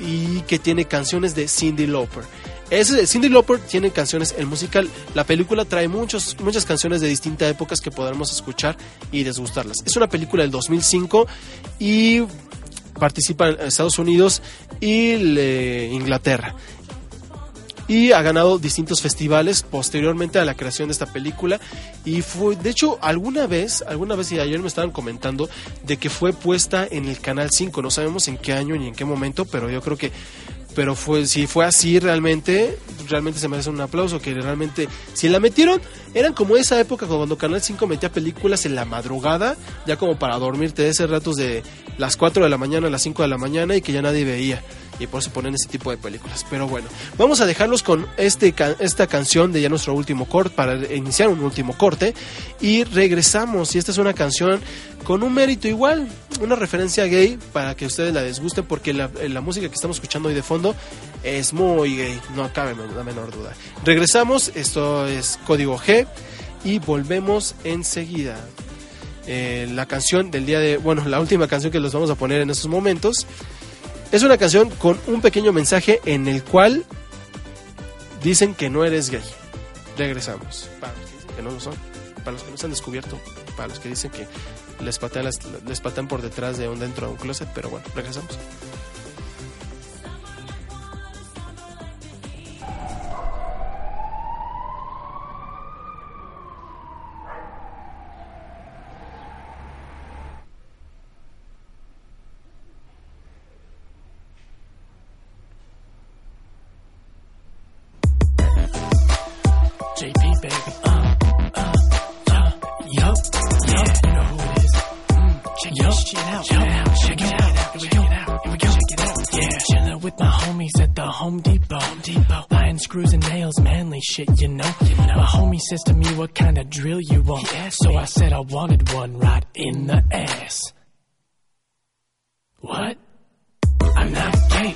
y que tiene canciones de Cindy Lauper. Ese, Cindy Lauper tiene canciones, el musical, la película trae muchos, muchas canciones de distintas épocas que podremos escuchar y desgustarlas. Es una película del 2005 y participa en Estados Unidos y Inglaterra. Y ha ganado distintos festivales posteriormente a la creación de esta película. Y fue, de hecho, alguna vez, alguna vez y ayer me estaban comentando de que fue puesta en el Canal 5. No sabemos en qué año ni en qué momento, pero yo creo que pero fue si fue así realmente realmente se merece un aplauso que realmente si la metieron eran como esa época cuando Canal 5 metía películas en la madrugada ya como para dormirte de esos ratos de las 4 de la mañana a las 5 de la mañana y que ya nadie veía y por eso ponen ese tipo de películas pero bueno vamos a dejarlos con este esta canción de ya nuestro último corte para iniciar un último corte y regresamos y esta es una canción con un mérito igual, una referencia gay para que ustedes la desgusten porque la, la música que estamos escuchando hoy de fondo es muy gay, no cabe la menor duda. Regresamos, esto es Código G y volvemos enseguida. Eh, la canción del día de, bueno, la última canción que los vamos a poner en estos momentos es una canción con un pequeño mensaje en el cual dicen que no eres gay. Regresamos. Para los que dicen que no lo son, para los que no se han descubierto, para los que dicen que les patean, les patean por detrás de un dentro de un closet, pero bueno, regresamos. Shit, you know. You know. My homie says to me, what kind of drill you want? So I said I wanted one right in the ass. What? I'm not gay.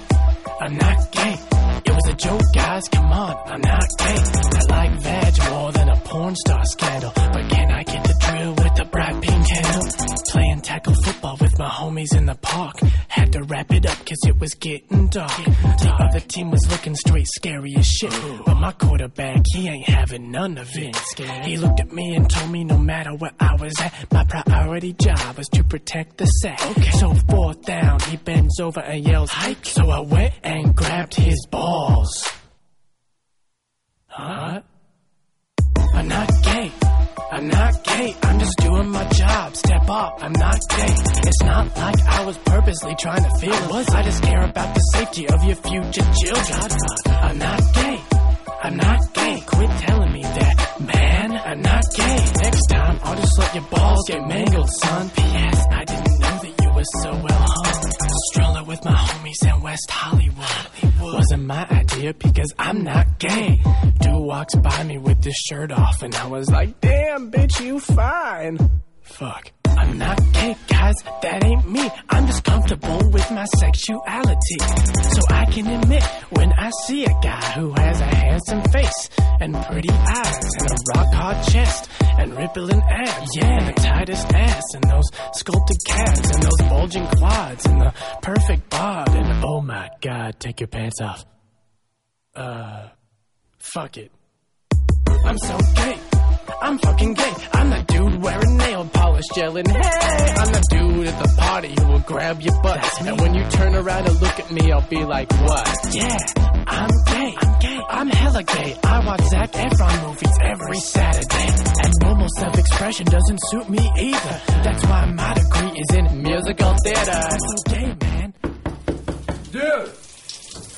I'm not gay. It was a joke, guys. Come on, I'm not gay. I like veg more than a porn star scandal. But can I get tackle football with my homies in the park. Had to wrap it up cause it was getting dark. The other team was looking straight scary as shit. But my quarterback, he ain't having none of it. He looked at me and told me no matter where I was at, my priority job was to protect the sack. Okay. So fourth down, he bends over and yells, hike. So I went and grabbed his balls. Huh? I'm not gay. I'm not gay. I'm just doing my job. Step up. I'm not gay. It's not like I was purposely trying to feel it. I just care about the safety of your future children. I'm not gay. I'm not gay. Quit telling me that, man. I'm not gay. Next time, I'll just let your balls get mangled, son. P.S. I didn't know that you were so well hung. Strolling with my homies in West Hollywood. Wasn't my idea because I'm not gay. Dude walks by me with his shirt off, and I was like, damn, bitch, you fine. Fuck. I'm not gay, guys. That ain't me. I'm just comfortable with my sexuality. So I can admit when I see a guy who has a handsome face and pretty eyes and a rock hard chest and rippling abs, yeah, and the tightest ass and those sculpted calves and those bulging quads and the perfect bod and oh my god, take your pants off. Uh, fuck it. I'm so gay. I'm fucking gay. I'm the dude wearing nail polish, yelling, hey! I'm the dude at the party who will grab your butt. And when you turn around and look at me, I'll be like, what? Yeah, I'm gay. I'm gay. I'm hella gay. I watch Zac Efron movies every Saturday. And normal self-expression doesn't suit me either. That's why my degree is in musical theater. I'm so gay, man. Dude,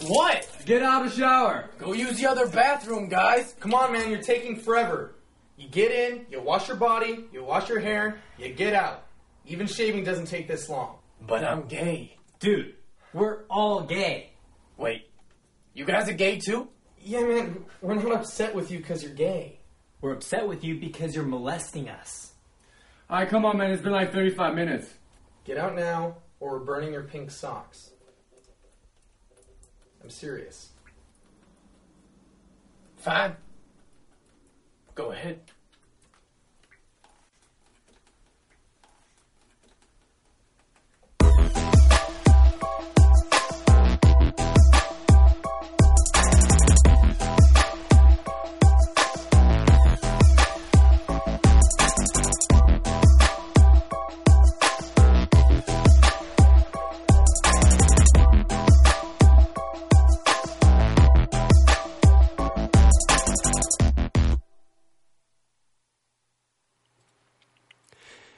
What? get out of the shower. Go use the other bathroom, guys. Come on, man, you're taking forever. You get in, you wash your body, you wash your hair, you get out. Even shaving doesn't take this long. But I'm gay. Dude, we're all gay. Wait, you guys are gay too? Yeah, man, we're not upset with you because you're gay. We're upset with you because you're molesting us. Alright, come on, man. It's been like 35 minutes. Get out now, or we're burning your pink socks. I'm serious. Fine. Go ahead.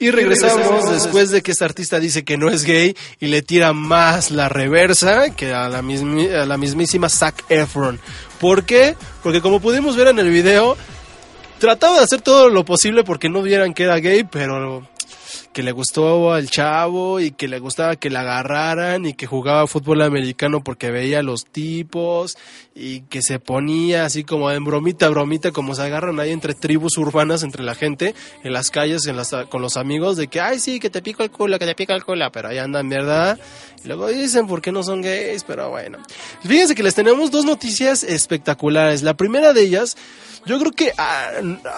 Y regresamos después de que este artista dice que no es gay y le tira más la reversa que a la, mismi- a la mismísima Zac Efron. ¿Por qué? Porque como pudimos ver en el video, trataba de hacer todo lo posible porque no vieran que era gay, pero que le gustó al chavo y que le gustaba que la agarraran y que jugaba fútbol americano porque veía a los tipos y que se ponía así como en bromita, bromita, como se agarran ahí entre tribus urbanas, entre la gente, en las calles, en las, con los amigos, de que, ay, sí, que te pico el culo, que te pica el culo, pero ahí andan, ¿verdad? Y luego dicen por qué no son gays, pero bueno. Fíjense que les tenemos dos noticias espectaculares. La primera de ellas, yo creo que ah,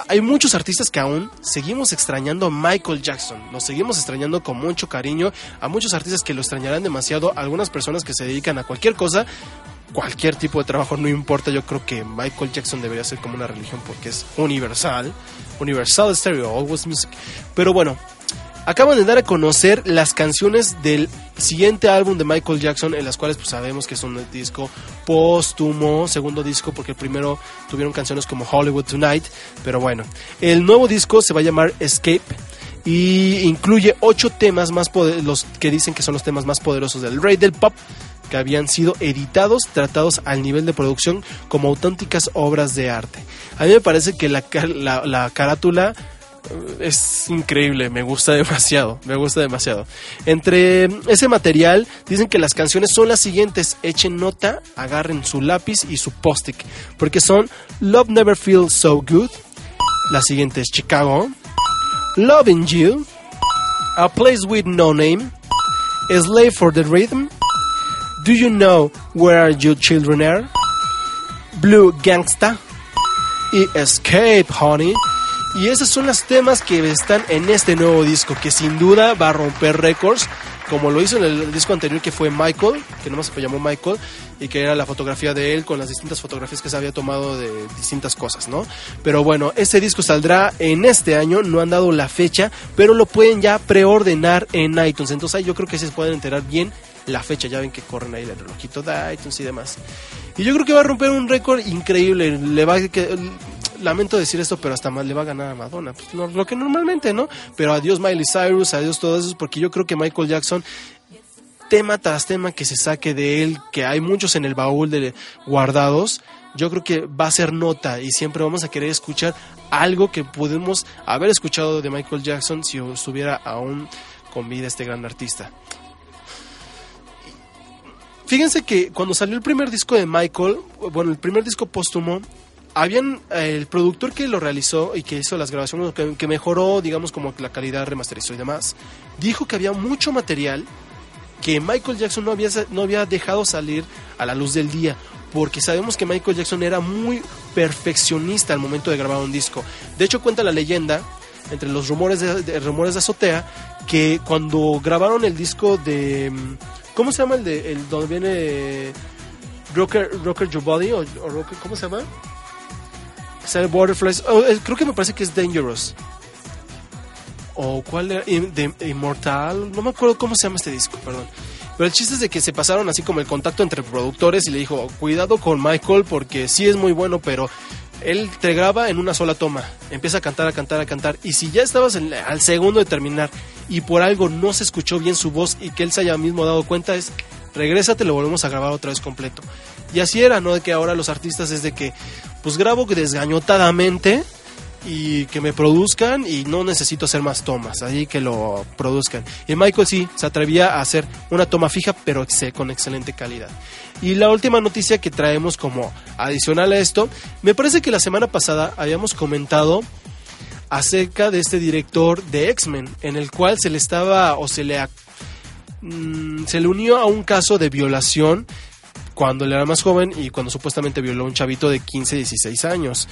hay muchos artistas que aún seguimos extrañando a Michael Jackson. Seguimos extrañando con mucho cariño. A muchos artistas que lo extrañarán demasiado. Algunas personas que se dedican a cualquier cosa. Cualquier tipo de trabajo, no importa. Yo creo que Michael Jackson debería ser como una religión porque es universal. Universal Stereo, Always Music. Pero bueno, acaban de dar a conocer las canciones del siguiente álbum de Michael Jackson, en las cuales pues sabemos que es un disco póstumo, segundo disco, porque el primero tuvieron canciones como Hollywood Tonight, pero bueno, el nuevo disco se va a llamar Escape y incluye ocho temas más los que dicen que son los temas más poderosos del rey del pop que habían sido editados, tratados al nivel de producción como auténticas obras de arte. A mí me parece que la, la, la carátula eh, es increíble, me gusta demasiado, me gusta demasiado. Entre ese material dicen que las canciones son las siguientes, echen nota, agarren su lápiz y su post-it, porque son Love Never Feels So Good, la siguiente es Chicago, Loving You, A Place With No Name, Slave for the Rhythm, Do You Know Where Your Children Are, Blue Gangsta y Escape Honey. Y esos son los temas que están en este nuevo disco, que sin duda va a romper récords, como lo hizo en el disco anterior que fue Michael, que nomás se llamó Michael, y que era la fotografía de él con las distintas fotografías que se había tomado de distintas cosas, ¿no? Pero bueno, este disco saldrá en este año, no han dado la fecha, pero lo pueden ya preordenar en iTunes, entonces ahí yo creo que se pueden enterar bien la fecha, ya ven que corren ahí el relojito de iTunes y demás. Y yo creo que va a romper un récord increíble, le va a que lamento decir esto, pero hasta más le va a ganar a Madonna. Pues, lo, que normalmente, ¿no? Pero adiós Miley Cyrus, adiós todos esos, porque yo creo que Michael Jackson, tema tras tema que se saque de él, que hay muchos en el baúl de guardados, yo creo que va a ser nota y siempre vamos a querer escuchar algo que pudimos haber escuchado de Michael Jackson si estuviera aún con vida este gran artista. Fíjense que cuando salió el primer disco de Michael, bueno, el primer disco póstumo, habían eh, el productor que lo realizó y que hizo las grabaciones, que, mejoró, digamos, como la calidad remasterizó y demás, dijo que había mucho material que Michael Jackson no había, no había dejado salir a la luz del día, porque sabemos que Michael Jackson era muy perfeccionista al momento de grabar un disco. De hecho, cuenta la leyenda, entre los rumores de, de- rumores de azotea, que cuando grabaron el disco de... ¿Cómo se llama el de el donde viene Rocker, Rocker Your Body? O, o Rocker- ¿Cómo se llama? Sale Butterflies. oh, creo que me parece que es Dangerous. O cuál era. Immortal. No me acuerdo cómo se llama este disco, perdón. Pero el chiste es de que se pasaron así como el contacto entre productores y le dijo, cuidado con Michael porque sí es muy bueno, pero él te graba en una sola toma. Empieza a cantar, a cantar, a cantar. Y si ya estabas en- al segundo de terminar y por algo no se escuchó bien su voz y que él se haya mismo dado cuenta, es regrésate, lo volvemos a grabar otra vez completo. Y así era, ¿no? De que ahora los artistas es de que, pues grabo desgañotadamente y que me produzcan y no necesito hacer más tomas, ahí que lo produzcan. Y Michael sí se atrevía a hacer una toma fija, pero con excelente calidad. Y la última noticia que traemos como adicional a esto, me parece que la semana pasada habíamos comentado acerca de este director de X-Men, en el cual se le estaba o se le, mm, se le unió a un caso de violación cuando él era más joven y cuando supuestamente violó a un chavito de 15, 16 años.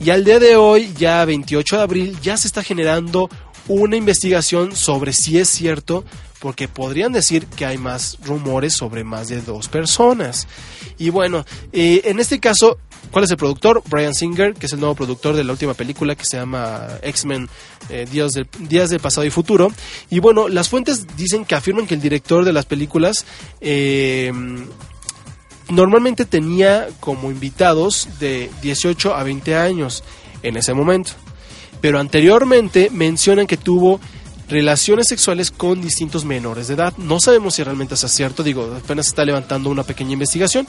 Y al día de hoy, ya 28 de abril, ya se está generando una investigación sobre si es cierto, porque podrían decir que hay más rumores sobre más de dos personas. Y bueno, eh, en este caso, ¿cuál es el productor? Brian Singer, que es el nuevo productor de la última película que se llama X-Men eh, Días, del, Días del Pasado y Futuro. Y bueno, las fuentes dicen que afirman que el director de las películas... eh, normalmente tenía como invitados de 18 a 20 años en ese momento. Pero anteriormente mencionan que tuvo relaciones sexuales con distintos menores de edad. No sabemos si realmente es cierto, digo, apenas está levantando una pequeña investigación.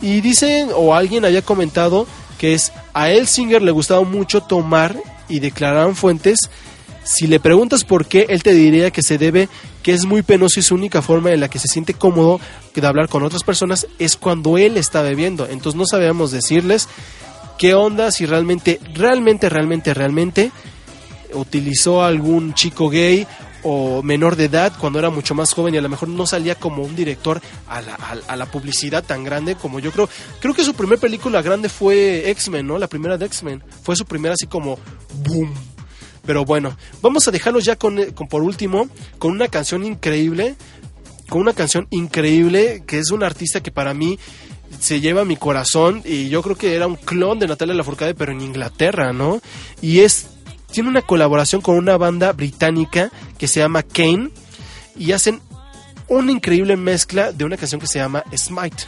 Y dicen, o alguien haya comentado, que es a él Singer le gustaba mucho tomar y declararon fuentes. Si le preguntas por qué, él te diría que se debe que es muy penoso y su única forma en la que se siente cómodo de hablar con otras personas es cuando él está bebiendo. Entonces no sabíamos decirles qué onda, si realmente, realmente, realmente, realmente utilizó algún chico gay o menor de edad cuando era mucho más joven y a lo mejor no salía como un director a la, publicidad tan grande como yo creo. Creo que su primera película grande fue X-Men, ¿no? La primera de X-Men. Fue su primera así como boom. Pero bueno, vamos a dejarlos ya con, con por último con una canción increíble, con una canción increíble que es un artista que para mí se lleva mi corazón y yo creo que era un clon de Natalia Lafourcade pero en Inglaterra, ¿no? Y es tiene una colaboración con una banda británica que se llama Kane y hacen una increíble mezcla de una canción que se llama Smite.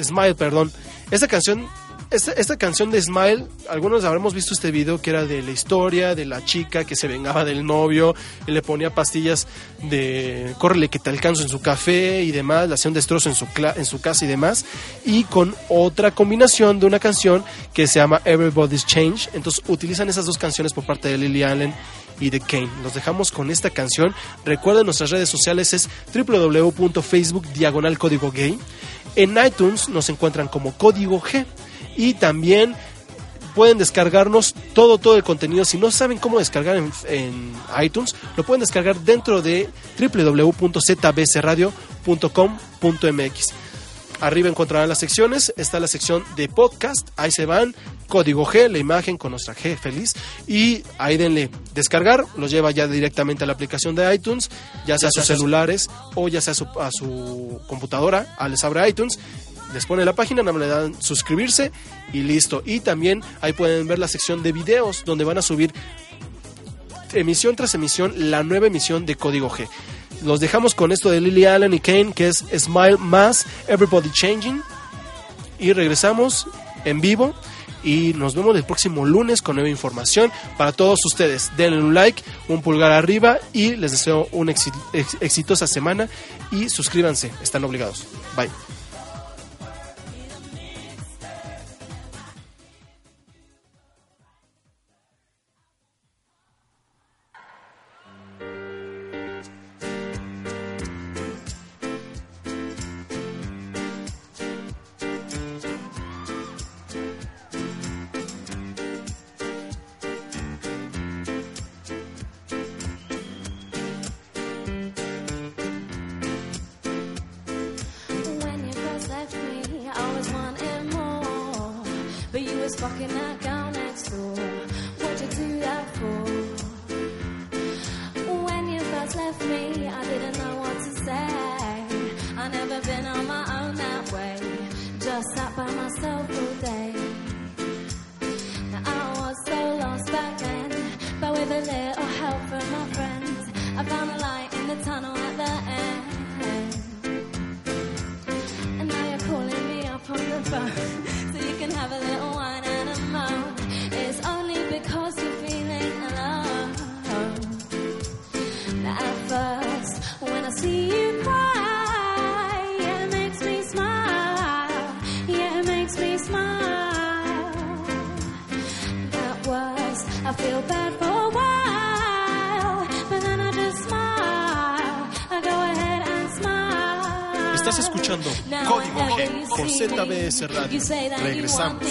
Smile, perdón. Esta canción esta, canción de Smile, algunos habremos visto este video que era de la historia de la chica que se vengaba del novio y le ponía pastillas de córrele que te alcanzo en su café y demás, le hacía un destrozo en su, en su casa y demás, y con otra combinación de una canción que se llama Everybody's Change. Entonces utilizan esas dos canciones por parte de Lily Allen y de Kane. Los dejamos con esta canción. Recuerden nuestras redes sociales es www.facebook diagonal código gay. En iTunes nos encuentran como código G y también pueden descargarnos todo todo el contenido. Si no saben cómo descargar en, en iTunes, lo pueden descargar dentro de www.zbcradio.com.mx. Arriba encontrarán las secciones, está la sección de podcast, ahí se van, código G, la imagen con nuestra G feliz, y ahí denle descargar, los lleva ya directamente a la aplicación de iTunes, ya sea a sus celulares o ya sea a su, a su computadora, ah, les abre iTunes, les pone la página, nada más le dan suscribirse y listo. Y también ahí pueden ver la sección de videos, donde van a subir emisión tras emisión la nueva emisión de Código G. Los dejamos con esto de Lily Allen y Kane, que es Smile más Everybody Changing. Y regresamos en vivo. Y nos vemos el próximo lunes con nueva información para todos ustedes. Denle un like, un pulgar arriba y les deseo una exi- ex- exitosa semana. Y suscríbanse, están obligados. Bye. Regresamos.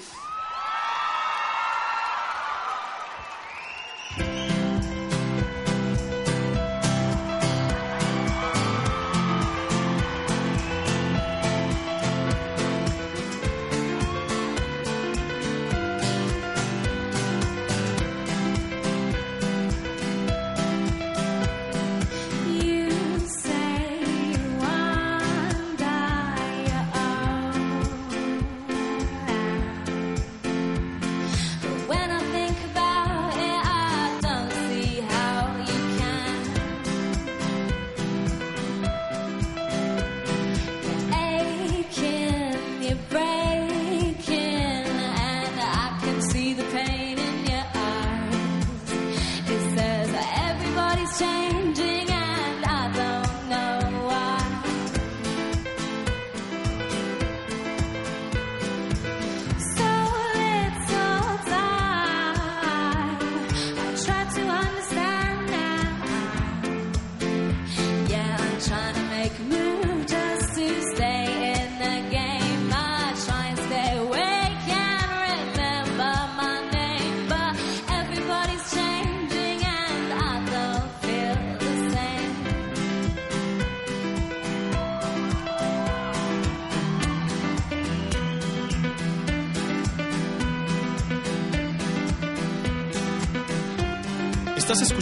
peace.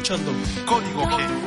Escuchando Código G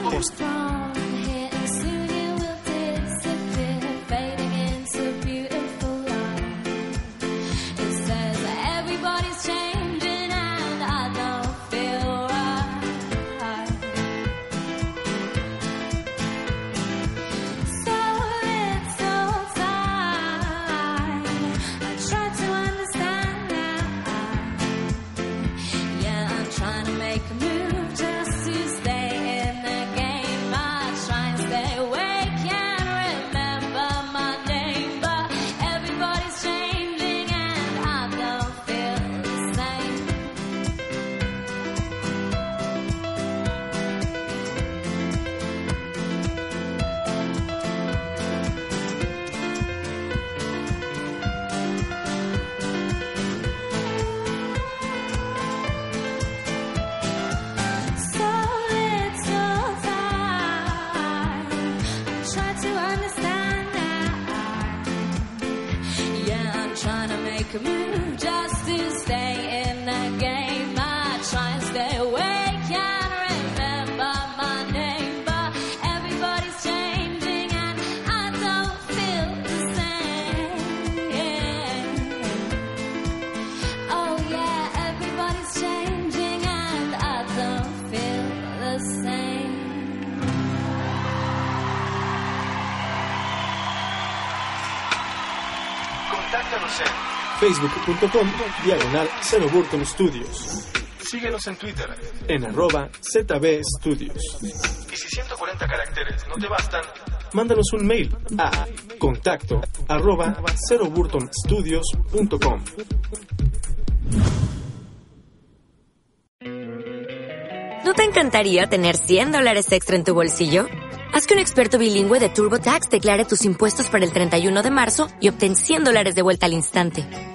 facebook.com diagonal Cero Burton Studios. Síguenos en Twitter. En arroba ZB Studios. Y si 140 caracteres no te bastan, Mándanos un mail a contacto arroba ceroburtonstudios.com. ¿No te encantaría tener 100 dólares extra en tu bolsillo? Haz que un experto bilingüe de TurboTax declare tus impuestos para el 31 de marzo y obtén 100 dólares de vuelta al instante.